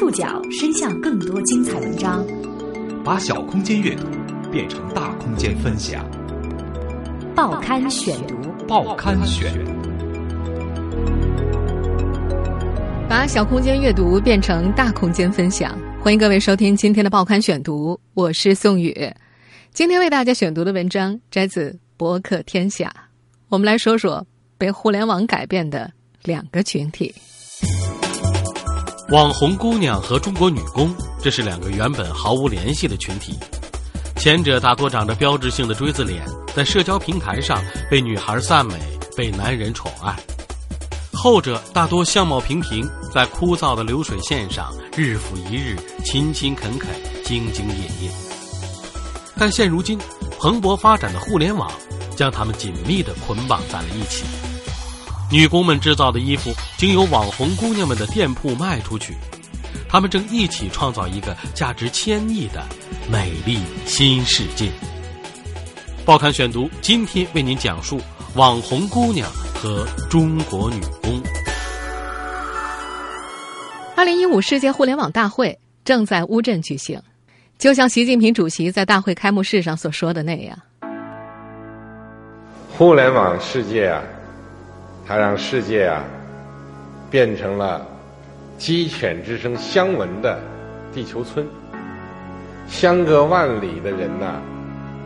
触角伸向更多精彩文章，把小空间阅读变成大空间分享。报刊选读，报刊选，把小空间阅读变成大空间分享。欢迎各位收听今天的报刊选读，我是宋宇。今天为大家选读的文章摘自《博客天下》，我们来说说被互联网改变的两个群体。网红姑娘和中国女工，这是两个原本毫无联系的群体。前者大多长着标志性的锥子脸，在社交平台上被女孩赞美，被男人宠爱；后者大多相貌平平，在枯燥的流水线上日复一日勤勤恳恳、兢兢业业。但现如今，蓬勃发展的互联网将他们紧密地捆绑在了一起。女工们制造的衣服经由网红姑娘们的店铺卖出去，她们正一起创造一个价值千亿的美丽新世界。报刊选读今天为您讲述网红姑娘和中国女工。二零一五世界互联网大会正在乌镇举行，就像习近平主席在大会开幕式上所说的那样：“互联网世界啊。”它让世界啊变成了鸡犬之声相闻的地球村，相隔万里的人呐，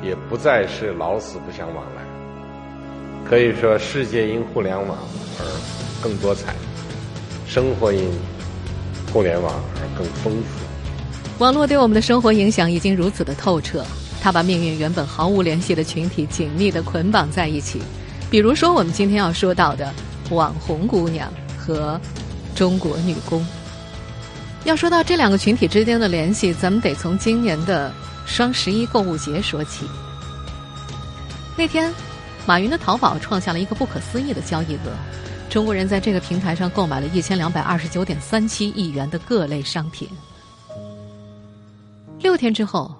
也不再是老死不相往来。可以说，世界因互联网而更多彩，生活因互联网而更丰富。网络对我们的生活影响已经如此的透彻，它把命运原本毫无联系的群体紧密的捆绑在一起。比如说，我们今天要说到的网红姑娘和中国女工。要说到这两个群体之间的联系，咱们得从今年的双十一购物节说起。那天，马云的淘宝创下了一个不可思议的交易额，中国人在这个平台上购买了一千两百二十九点三七亿元的各类商品。六天之后，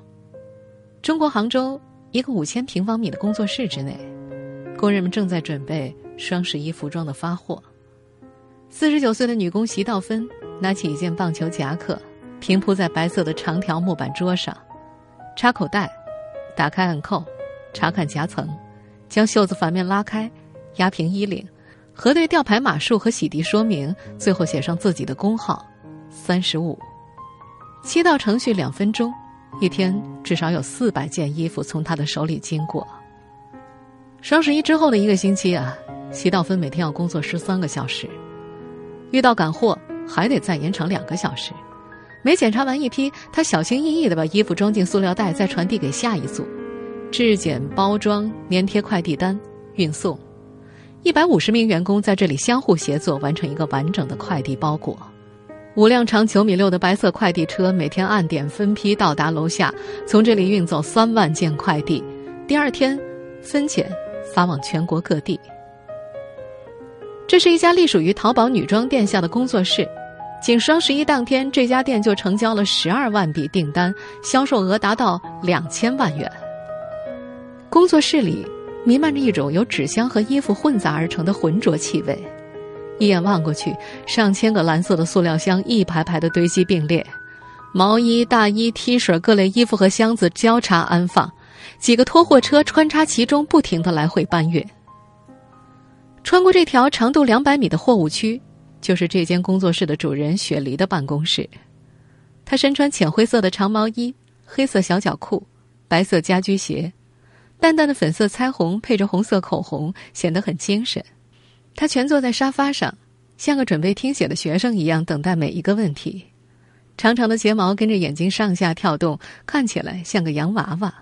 中国杭州一个五千平方米的工作室之内。工人们正在准备双十一服装的发货。四十九岁的女工席道芬拿起一件棒球夹克，平铺在白色的长条木板桌上，插口袋，打开暗扣，查看夹层，将袖子反面拉开，压平衣领，核对吊牌码数和洗涤说明，最后写上自己的工号三十五。七道程序两分钟，一天至少有四百件衣服从他的手里经过。双十一之后的一个星期啊，席道芬每天要工作十三个小时，遇到赶货还得再延长两个小时。每检查完一批，他小心翼翼地把衣服装进塑料袋，再传递给下一组，质检、包装、粘贴快递单、运送。一百五十名员工在这里相互协作，完成一个完整的快递包裹。五辆长九米六的白色快递车每天按点分批到达楼下，从这里运走三万件快递。第二天，分拣。发往全国各地。这是一家隶属于淘宝女装店下的工作室，仅双十一当天，这家店就成交了十二万笔订单，销售额达到两千万元。工作室里弥漫着一种由纸箱和衣服混杂而成的浑浊气味，一眼望过去，上千个蓝色的塑料箱一排排的堆积并列，毛衣、大衣、T 恤各类衣服和箱子交叉安放。几个拖货车穿插其中，不停的来回搬运。穿过这条长度两百米的货物区，就是这间工作室的主人雪梨的办公室。他身穿浅灰色的长毛衣、黑色小脚裤、白色家居鞋，淡淡的粉色腮红配着红色口红，显得很精神。他蜷坐在沙发上，像个准备听写的学生一样，等待每一个问题。长长的睫毛跟着眼睛上下跳动，看起来像个洋娃娃。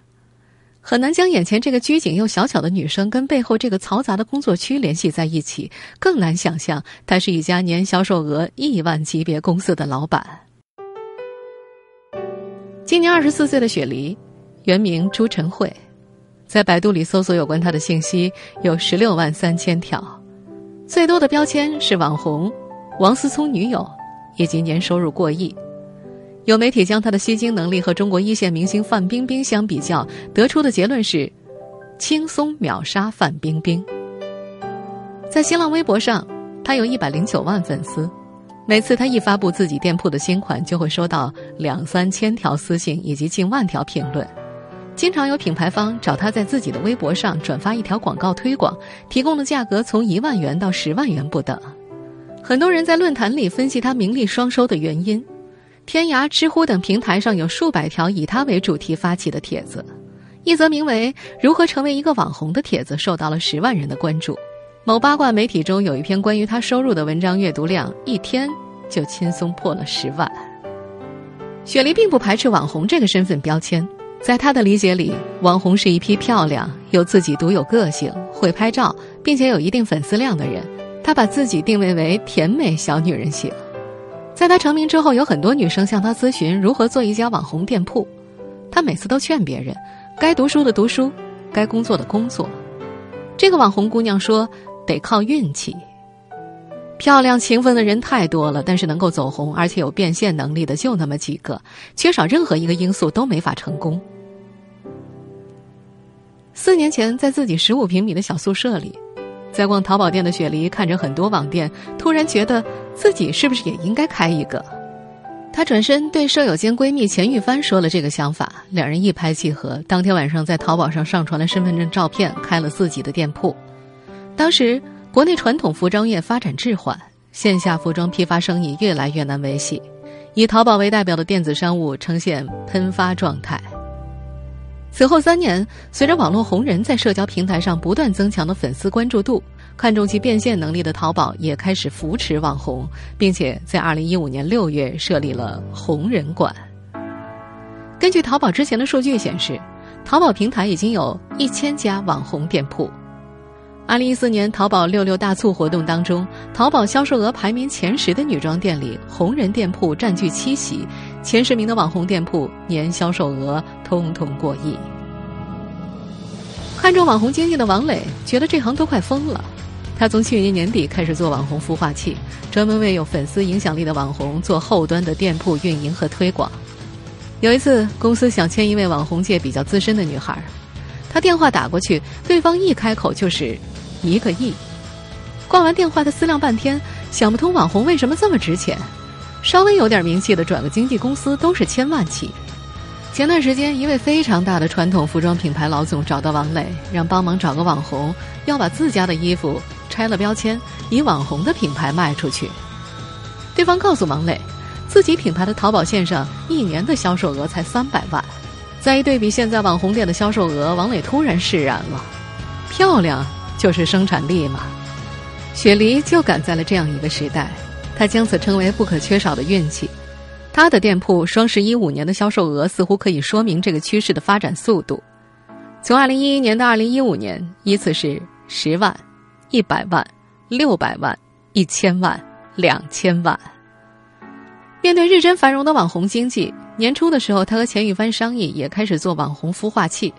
很难将眼前这个拘谨又小巧的女生跟背后这个嘈杂的工作区联系在一起，更难想象她是一家年销售额亿万级别公司的老板。今年二十四岁的雪梨，原名朱晨慧，在百度里搜索有关她的信息有十六万三千条，最多的标签是网红、王思聪女友，以及年收入过亿。有媒体将她的吸金能力和中国一线明星范冰冰相比较，得出的结论是：轻松秒杀范冰冰。在新浪微博上，她有一百零九万粉丝，每次他一发布自己店铺的新款，就会收到两三千条私信以及近万条评论。经常有品牌方找他在自己的微博上转发一条广告推广，提供的价格从一万元到十万元不等。很多人在论坛里分析他名利双收的原因。天涯、知乎等平台上有数百条以他为主题发起的帖子，一则名为“如何成为一个网红”的帖子受到了十万人的关注。某八卦媒体中有一篇关于他收入的文章，阅读量一天就轻松破了十万。雪梨并不排斥网红这个身份标签。在他的理解里，网红是一批漂亮、有自己独有个性、会拍照，并且有一定粉丝量的人。他把自己定位为甜美小女人型。在他成名之后，有很多女生向他咨询如何做一家网红店铺。他每次都劝别人：该读书的读书，该工作的工作。这个网红姑娘说：“得靠运气。漂亮、勤奋的人太多了，但是能够走红而且有变现能力的就那么几个，缺少任何一个因素都没法成功。”四年前，在自己十五平米的小宿舍里，在逛淘宝店的雪梨看着很多网店，突然觉得自己是不是也应该开一个？她转身对舍友兼闺蜜钱玉帆说了这个想法，两人一拍即合，当天晚上在淘宝上上传了身份证照片，开了自己的店铺。当时，国内传统服装业发展滞缓，线下服装批发生意越来越难维系，以淘宝为代表的电子商务呈现喷发状态。此后三年，随着网络红人在社交平台上不断增强的粉丝关注度，看重其变现能力的淘宝也开始扶持网红，并且在二零一五年六月设立了红人馆。根据淘宝之前的数据显示，淘宝平台已经有一千家网红店铺。二零一四年淘宝六六大促活动当中，淘宝销售额排名前十的女装店里，红人店铺占据七席。前十名的网红店铺年销售额通通过亿。看中网红经济的王磊觉得这行都快疯了，他从去年年底开始做网红孵化器，专门为有粉丝影响力的网红做后端的店铺运营和推广。有一次，公司想签一位网红界比较资深的女孩，他电话打过去，对方一开口就是一个亿。挂完电话，他思量半天，想不通网红为什么这么值钱。稍微有点名气的转个经纪公司都是千万起。前段时间，一位非常大的传统服装品牌老总找到王磊，让帮忙找个网红，要把自家的衣服拆了标签，以网红的品牌卖出去。对方告诉王磊，自己品牌的淘宝线上一年的销售额才三百万。再一对比现在网红店的销售额，王磊突然释然了：漂亮就是生产力嘛。雪梨就赶在了这样一个时代。他将此称为不可缺少的运气。他的店铺双十一五年的销售额似乎可以说明这个趋势的发展速度。从二零一一年到二零一五年，依次是十万、一百万、六百万、一千万、两千万。面对日臻繁荣的网红经济，年初的时候，他和钱玉帆商议，也开始做网红孵化器。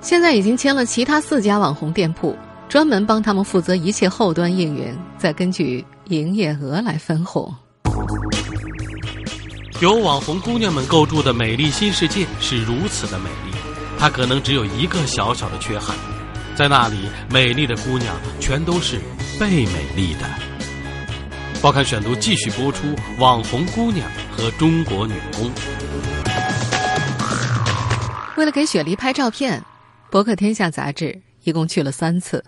现在已经签了其他四家网红店铺，专门帮他们负责一切后端运营，再根据。营业额来分红。由网红姑娘们构筑的美丽新世界是如此的美丽，它可能只有一个小小的缺憾，在那里，美丽的姑娘全都是被美丽的。报刊选读继续播出：网红姑娘和中国女工。为了给雪梨拍照片，博客天下杂志一共去了三次。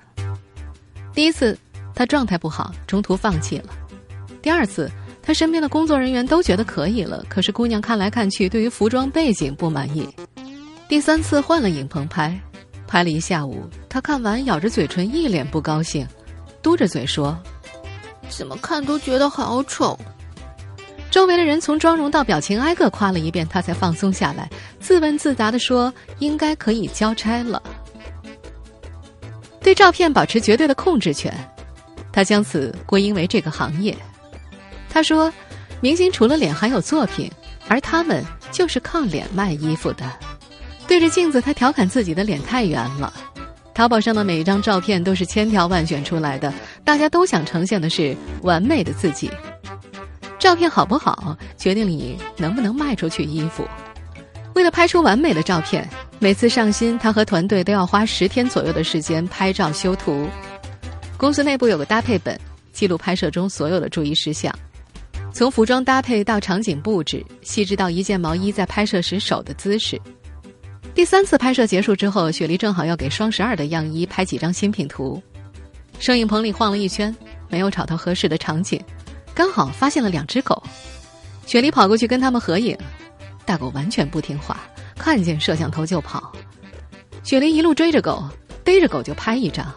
第一次。他状态不好，中途放弃了。第二次，他身边的工作人员都觉得可以了，可是姑娘看来看去，对于服装背景不满意。第三次换了影棚拍，拍了一下午，他看完咬着嘴唇，一脸不高兴，嘟着嘴说：“怎么看都觉得好丑。”周围的人从妆容到表情挨个夸了一遍，他才放松下来，自问自答的说：“应该可以交差了。”对照片保持绝对的控制权。他将此归因为这个行业。他说：“明星除了脸还有作品，而他们就是靠脸卖衣服的。”对着镜子，他调侃自己的脸太圆了。淘宝上的每一张照片都是千挑万选出来的，大家都想呈现的是完美的自己。照片好不好，决定你能不能卖出去衣服。为了拍出完美的照片，每次上新，他和团队都要花十天左右的时间拍照修图。公司内部有个搭配本，记录拍摄中所有的注意事项。从服装搭配到场景布置，细致到一件毛衣在拍摄时手的姿势。第三次拍摄结束之后，雪梨正好要给双十二的样衣拍几张新品图，摄影棚里晃了一圈，没有找到合适的场景，刚好发现了两只狗，雪梨跑过去跟他们合影，大狗完全不听话，看见摄像头就跑，雪梨一路追着狗，逮着狗就拍一张。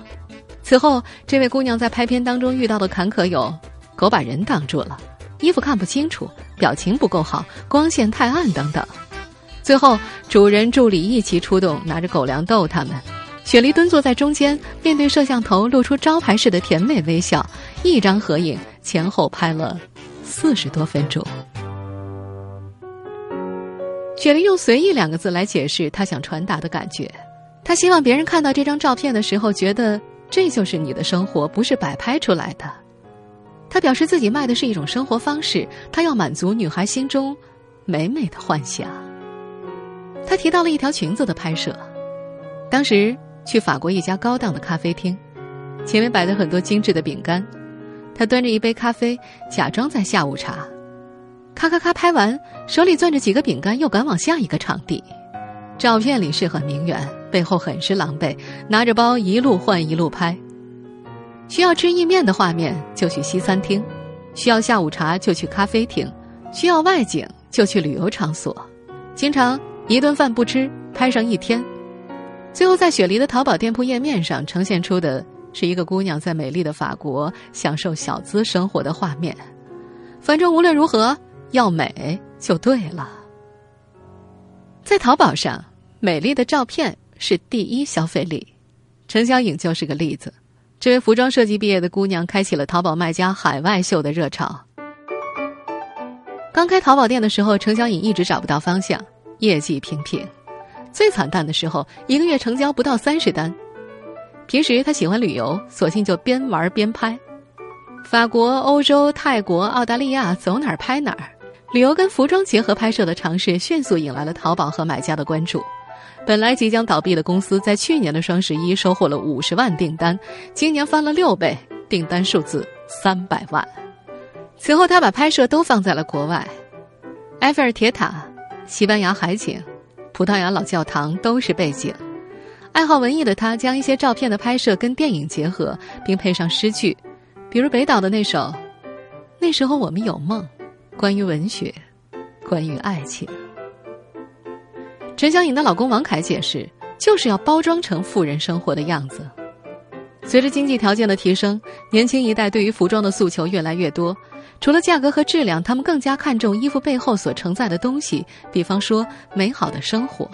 此后，这位姑娘在拍片当中遇到的坎坷有：狗把人挡住了，衣服看不清楚，表情不够好，光线太暗等等。最后，主人助理一起出动，拿着狗粮逗他们。雪梨蹲坐在中间，面对摄像头，露出招牌式的甜美微笑。一张合影前后拍了四十多分钟。雪梨用“随意”两个字来解释她想传达的感觉。她希望别人看到这张照片的时候，觉得这就是你的生活，不是摆拍出来的。她表示自己卖的是一种生活方式，她要满足女孩心中美美的幻想。他提到了一条裙子的拍摄，当时去法国一家高档的咖啡厅，前面摆着很多精致的饼干，他端着一杯咖啡，假装在下午茶，咔咔咔拍完，手里攥着几个饼干，又赶往下一个场地。照片里是很名媛，背后很是狼狈，拿着包一路换一路拍。需要吃意面的画面就去西餐厅，需要下午茶就去咖啡厅，需要外景就去旅游场所，经常。一顿饭不吃，拍上一天，最后在雪梨的淘宝店铺页面上呈现出的是一个姑娘在美丽的法国享受小资生活的画面。反正无论如何，要美就对了。在淘宝上，美丽的照片是第一消费力。陈小颖就是个例子。这位服装设计毕业的姑娘，开启了淘宝卖家海外秀的热潮。刚开淘宝店的时候，陈小颖一直找不到方向。业绩平平，最惨淡的时候，一个月成交不到三十单。平时她喜欢旅游，索性就边玩边拍，法国、欧洲、泰国、澳大利亚，走哪儿拍哪儿。旅游跟服装结合拍摄的尝试，迅速引来了淘宝和买家的关注。本来即将倒闭的公司，在去年的双十一收获了五十万订单，今年翻了六倍，订单数字三百万。此后，他把拍摄都放在了国外，埃菲尔铁塔。西班牙海景、葡萄牙老教堂都是背景。爱好文艺的他，将一些照片的拍摄跟电影结合，并配上诗句，比如北岛的那首《那时候我们有梦》，关于文学，关于爱情。陈小颖的老公王凯解释，就是要包装成富人生活的样子。随着经济条件的提升，年轻一代对于服装的诉求越来越多。除了价格和质量，他们更加看重衣服背后所承载的东西，比方说美好的生活。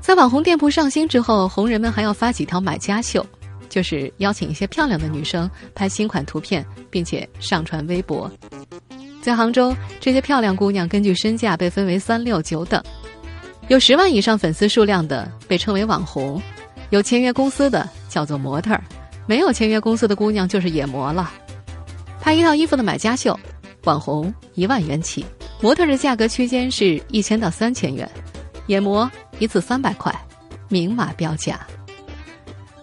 在网红店铺上新之后，红人们还要发几条买家秀，就是邀请一些漂亮的女生拍新款图片，并且上传微博。在杭州，这些漂亮姑娘根据身价被分为三六九等，有十万以上粉丝数量的被称为网红，有签约公司的叫做模特儿，没有签约公司的姑娘就是野模了。拍一套衣服的买家秀，网红一万元起，模特的价格区间是一千到三千元，眼模一次三百块，明码标价。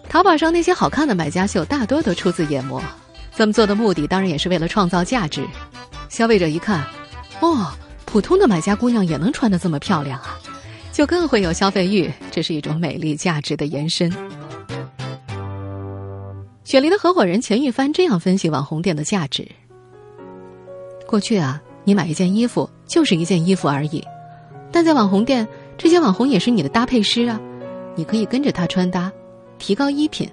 淘宝上那些好看的买家秀大多都出自眼模，这么做的目的当然也是为了创造价值。消费者一看，哦，普通的买家姑娘也能穿得这么漂亮啊，就更会有消费欲，这是一种美丽价值的延伸。雪梨的合伙人钱玉帆这样分析网红店的价值：过去啊，你买一件衣服就是一件衣服而已，但在网红店，这些网红也是你的搭配师啊，你可以跟着他穿搭，提高衣品。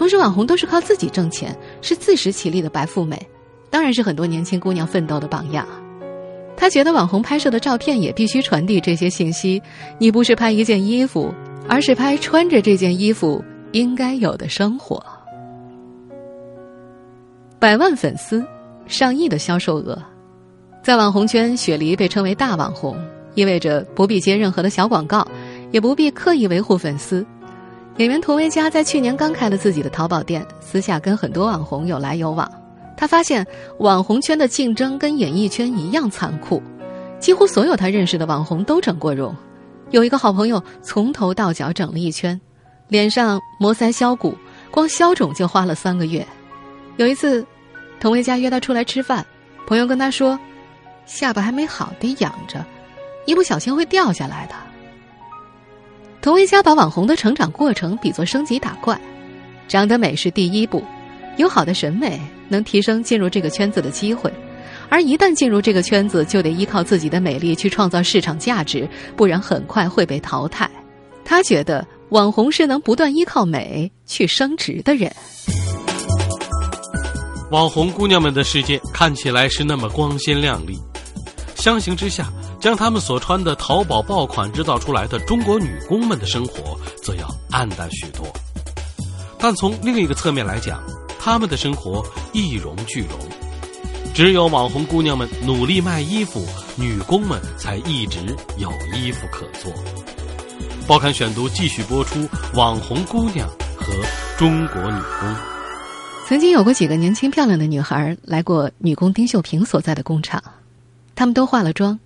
同时，网红都是靠自己挣钱，是自食其力的白富美，当然是很多年轻姑娘奋斗的榜样。他觉得网红拍摄的照片也必须传递这些信息：你不是拍一件衣服，而是拍穿着这件衣服应该有的生活。百万粉丝，上亿的销售额，在网红圈，雪梨被称为大网红，意味着不必接任何的小广告，也不必刻意维护粉丝。演员涂维嘉在去年刚开了自己的淘宝店，私下跟很多网红有来有往。他发现网红圈的竞争跟演艺圈一样残酷，几乎所有他认识的网红都整过容。有一个好朋友从头到脚整了一圈，脸上磨腮削骨，光消肿就花了三个月。有一次，佟维佳约他出来吃饭，朋友跟他说，下巴还没好得养着，一不小心会掉下来的。童维佳把网红的成长过程比作升级打怪，长得美是第一步，有好的审美能提升进入这个圈子的机会，而一旦进入这个圈子，就得依靠自己的美丽去创造市场价值，不然很快会被淘汰。他觉得网红是能不断依靠美去升值的人。网红姑娘们的世界看起来是那么光鲜亮丽，相形之下，将她们所穿的淘宝爆款制造出来的中国女工们的生活则要暗淡许多。但从另一个侧面来讲，她们的生活一荣俱荣。只有网红姑娘们努力卖衣服，女工们才一直有衣服可做。报刊选读继续播出：网红姑娘和中国女工。曾经有过几个年轻漂亮的女孩来过女工丁秀萍所在的工厂，她们都化了妆，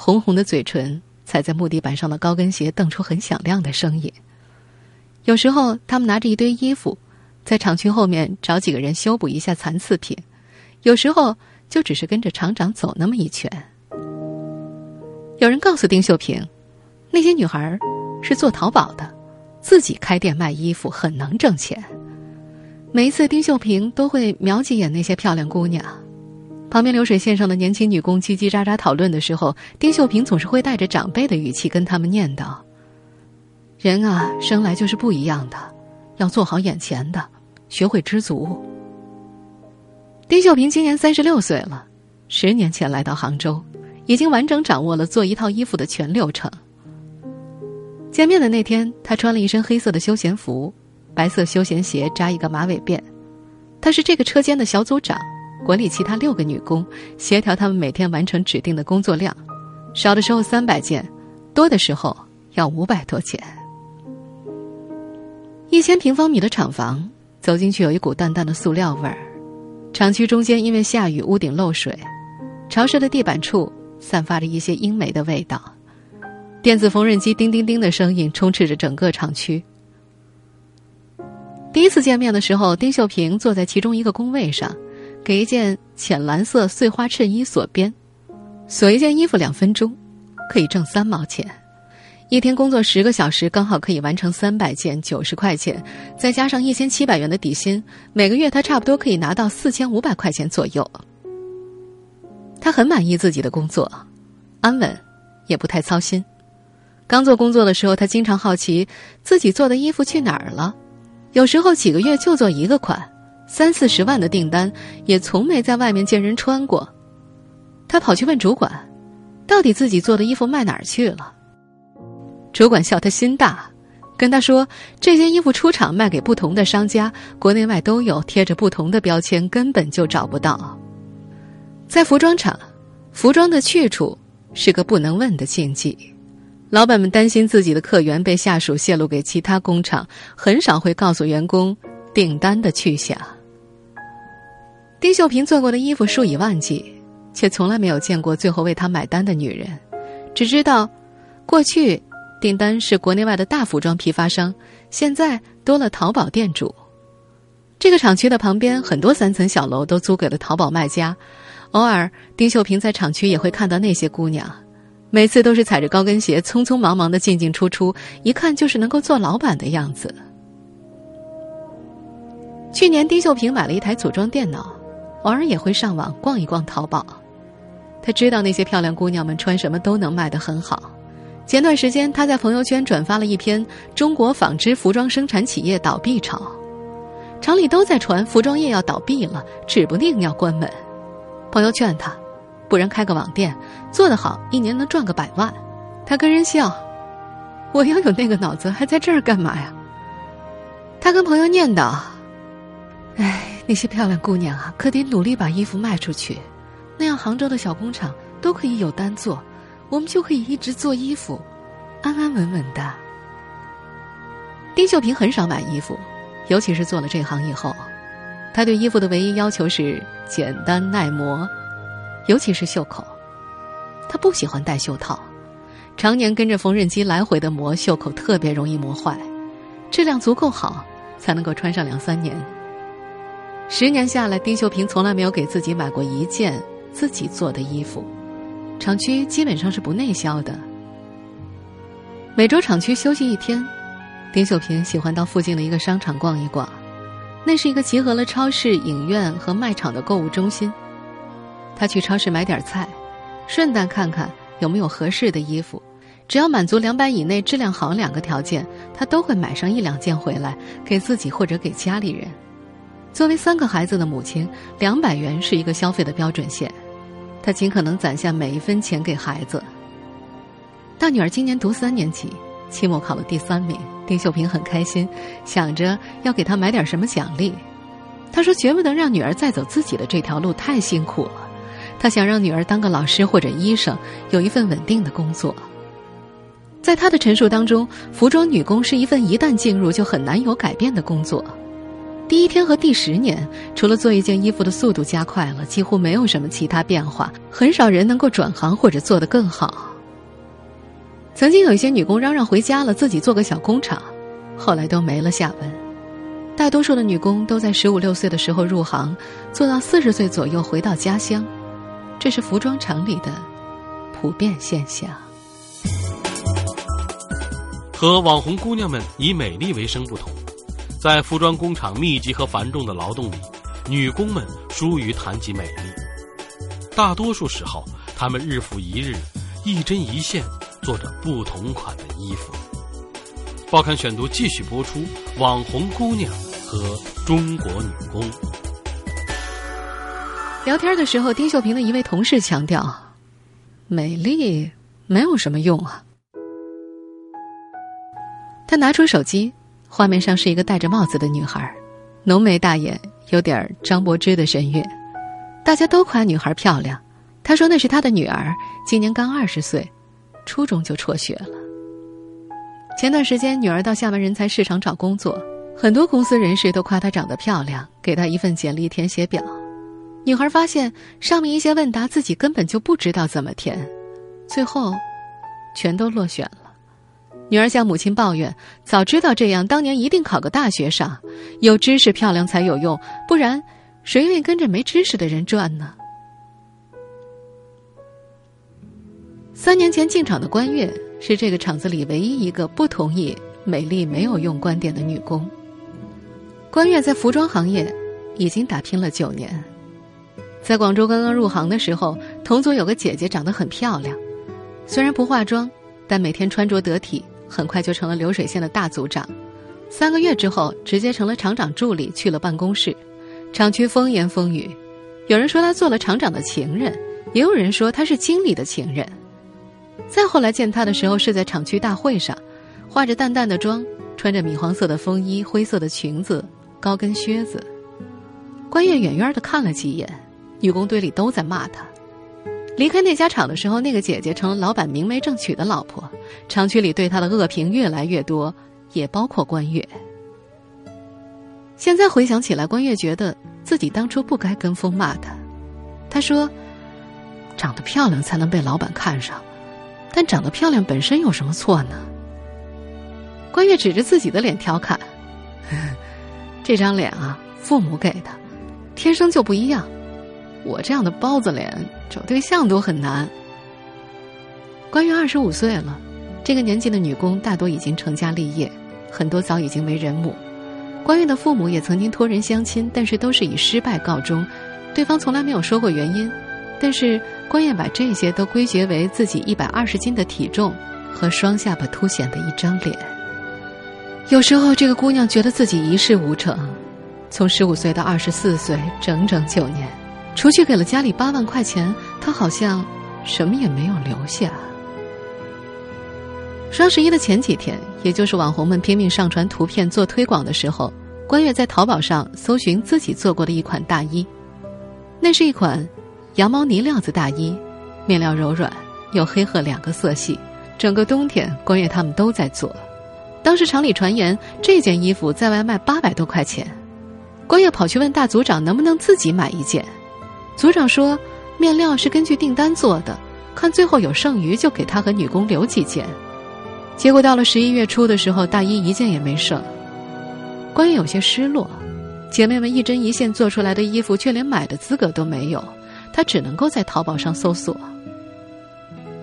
红红的嘴唇踩在木地板上的高跟鞋瞪出很响亮的声音。有时候，他们拿着一堆衣服，在厂区后面找几个人修补一下残次品；有时候，就只是跟着厂长走那么一圈。有人告诉丁秀萍，那些女孩是做淘宝的，自己开店卖衣服很能挣钱。每一次，丁秀萍都会瞄几眼那些漂亮姑娘。旁边流水线上的年轻女工叽叽喳喳讨论的时候，丁秀萍总是会带着长辈的语气跟他们念叨：“人啊，生来就是不一样的，要做好眼前的，学会知足。”丁秀萍今年三十六岁了，十年前来到杭州，已经完整掌握了做一套衣服的全流程。见面的那天，她穿了一身黑色的休闲服。白色休闲鞋扎一个马尾辫，他是这个车间的小组长，管理其他六个女工，协调他们每天完成指定的工作量，少的时候三百件，多的时候要五百多件。一千平方米的厂房，走进去有一股淡淡的塑料味儿。厂区中间因为下雨，屋顶漏水，潮湿的地板处散发着一些英霉的味道。电子缝纫机叮叮叮的声音充斥着整个厂区。第一次见面的时候，丁秀萍坐在其中一个工位上，给一件浅蓝色碎花衬衣锁边，锁一件衣服两分钟，可以挣三毛钱。一天工作十个小时，刚好可以完成三百件，九十块钱，再加上一千七百元的底薪，每个月他差不多可以拿到四千五百块钱左右。他很满意自己的工作，安稳，也不太操心。刚做工作的时候，他经常好奇自己做的衣服去哪儿了。有时候几个月就做一个款，三四十万的订单也从没在外面见人穿过。他跑去问主管，到底自己做的衣服卖哪儿去了？主管笑他心大，跟他说这些衣服出厂卖给不同的商家，国内外都有，贴着不同的标签，根本就找不到。在服装厂，服装的去处是个不能问的禁忌。老板们担心自己的客源被下属泄露给其他工厂，很少会告诉员工订单的去向。丁秀萍做过的衣服数以万计，却从来没有见过最后为她买单的女人，只知道，过去订单是国内外的大服装批发商，现在多了淘宝店主。这个厂区的旁边很多三层小楼都租给了淘宝卖家，偶尔丁秀萍在厂区也会看到那些姑娘。每次都是踩着高跟鞋，匆匆忙忙的进进出出，一看就是能够做老板的样子。去年，丁秀萍买了一台组装电脑，偶尔也会上网逛一逛淘宝。他知道那些漂亮姑娘们穿什么都能卖得很好。前段时间，他在朋友圈转发了一篇“中国纺织服装生产企业倒闭潮”，厂里都在传服装业要倒闭了，指不定要关门。朋友劝他。不然开个网店，做得好，一年能赚个百万。他跟人笑：“我要有那个脑子，还在这儿干嘛呀？”他跟朋友念叨：“哎，那些漂亮姑娘啊，可得努力把衣服卖出去，那样杭州的小工厂都可以有单做，我们就可以一直做衣服，安安稳稳的。”丁秀萍很少买衣服，尤其是做了这行以后，她对衣服的唯一要求是简单耐磨。尤其是袖口，他不喜欢戴袖套，常年跟着缝纫机来回的磨袖口，特别容易磨坏。质量足够好，才能够穿上两三年。十年下来，丁秀平从来没有给自己买过一件自己做的衣服，厂区基本上是不内销的。每周厂区休息一天，丁秀平喜欢到附近的一个商场逛一逛，那是一个集合了超市、影院和卖场的购物中心。他去超市买点菜，顺带看看有没有合适的衣服。只要满足两百以内、质量好两个条件，他都会买上一两件回来给自己或者给家里人。作为三个孩子的母亲，两百元是一个消费的标准线，她尽可能攒下每一分钱给孩子。大女儿今年读三年级，期末考了第三名，丁秀平很开心，想着要给她买点什么奖励。他说：“绝不能让女儿再走自己的这条路，太辛苦了。他想让女儿当个老师或者医生，有一份稳定的工作。”在他的陈述当中，服装女工是一份一旦进入就很难有改变的工作。第一天和第十年，除了做一件衣服的速度加快了，几乎没有什么其他变化。很少人能够转行或者做得更好。曾经有一些女工嚷嚷回家了，自己做个小工厂，后来都没了下文。大多数的女工都在十五六岁的时候入行，做到四十岁左右回到家乡，这是服装厂里的普遍现象。和网红姑娘们以美丽为生不同，在服装工厂密集和繁重的劳动里，女工们疏于谈及美丽。大多数时候，她们日复一日，一针一线做着不同款的衣服。报刊选读继续播出：网红姑娘和中国女工。聊天的时候，丁秀平的一位同事强调：“美丽没有什么用啊。”他拿出手机，画面上是一个戴着帽子的女孩，浓眉大眼，有点张柏芝的神韵。大家都夸女孩漂亮。她说那是她的女儿，今年刚二十岁，初中就辍学了。前段时间，女儿到厦门人才市场找工作，很多公司人士都夸她长得漂亮，给她一份简历填写表。女孩发现上面一些问答自己根本就不知道怎么填，最后全都落选了。女儿向母亲抱怨：“早知道这样，当年一定考个大学上。有知识漂亮才有用，不然谁愿意跟着没知识的人转呢？”三年前进厂的关月是这个厂子里唯一一个不同意美丽没有用观点的女工。关月在服装行业已经打拼了九年，在广州刚刚入行的时候，同组有个姐姐长得很漂亮，虽然不化妆，但每天穿着得体。很快就成了流水线的大组长，三个月之后直接成了厂长助理，去了办公室。厂区风言风语，有人说他做了厂长的情人，也有人说他是经理的情人。再后来见他的时候是在厂区大会上，化着淡淡的妆，穿着米黄色的风衣、灰色的裙子、高跟靴子。关月远远的看了几眼，女工堆里都在骂他。离开那家厂的时候，那个姐姐成了老板明媒正娶的老婆。厂区里对她的恶评越来越多，也包括关月。现在回想起来，关月觉得自己当初不该跟风骂她。她说：“长得漂亮才能被老板看上，但长得漂亮本身有什么错呢？”关月指着自己的脸调侃：“呵 呵这张脸啊，父母给的，天生就不一样。”我这样的包子脸找对象都很难。关于二十五岁了，这个年纪的女工大多已经成家立业，很多早已经为人母。关于的父母也曾经托人相亲，但是都是以失败告终，对方从来没有说过原因。但是关燕把这些都归结为自己一百二十斤的体重和双下巴凸显的一张脸。有时候这个姑娘觉得自己一事无成，从十五岁到二十四岁，整整九年。除去给了家里八万块钱，他好像什么也没有留下。双十一的前几天，也就是网红们拼命上传图片做推广的时候，关月在淘宝上搜寻自己做过的一款大衣，那是一款羊毛呢料子大衣，面料柔软，有黑褐两个色系。整个冬天，关月他们都在做。当时厂里传言这件衣服在外卖八百多块钱，关月跑去问大组长能不能自己买一件。组长说：“面料是根据订单做的，看最后有剩余就给他和女工留几件。”结果到了十一月初的时候，大衣一件也没剩。关于有些失落，姐妹们一针一线做出来的衣服，却连买的资格都没有。她只能够在淘宝上搜索，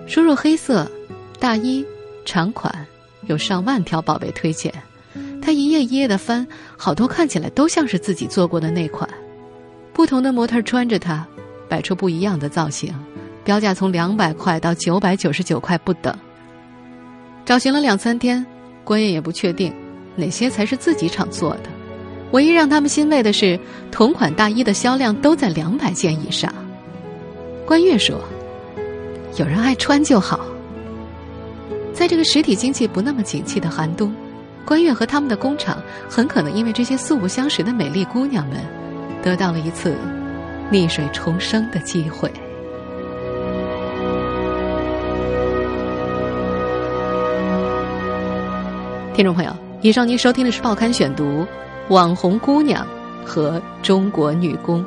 输入黑色大衣长款，有上万条宝贝推荐。她一页一页的翻，好多看起来都像是自己做过的那款。不同的模特穿着它，摆出不一样的造型，标价从两百块到九百九十九块不等。找寻了两三天，关悦也不确定哪些才是自己厂做的。唯一让他们欣慰的是，同款大衣的销量都在两百件以上。关悦说：“有人爱穿就好。”在这个实体经济不那么景气的寒冬，关悦和他们的工厂很可能因为这些素不相识的美丽姑娘们，得到了一次逆水重生的机会。听众朋友，以上您收听的是《报刊选读》。网红姑娘和中国女工，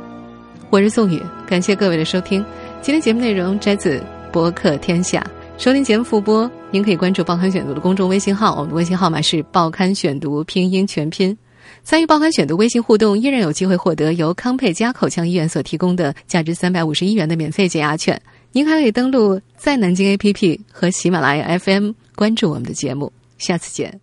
我是宋宇，感谢各位的收听。今天节目内容摘自博客天下。收听节目复播，您可以关注《报刊选读》的公众微信号，我们的微信号码是《报刊选读》拼音全拼。参与《报刊选读》微信互动，依然有机会获得由康佩佳口腔医院所提供的价值三百五十一元的免费解压券。您还可以登录在南京 APP 和喜马拉雅 FM 关注我们的节目。下次见。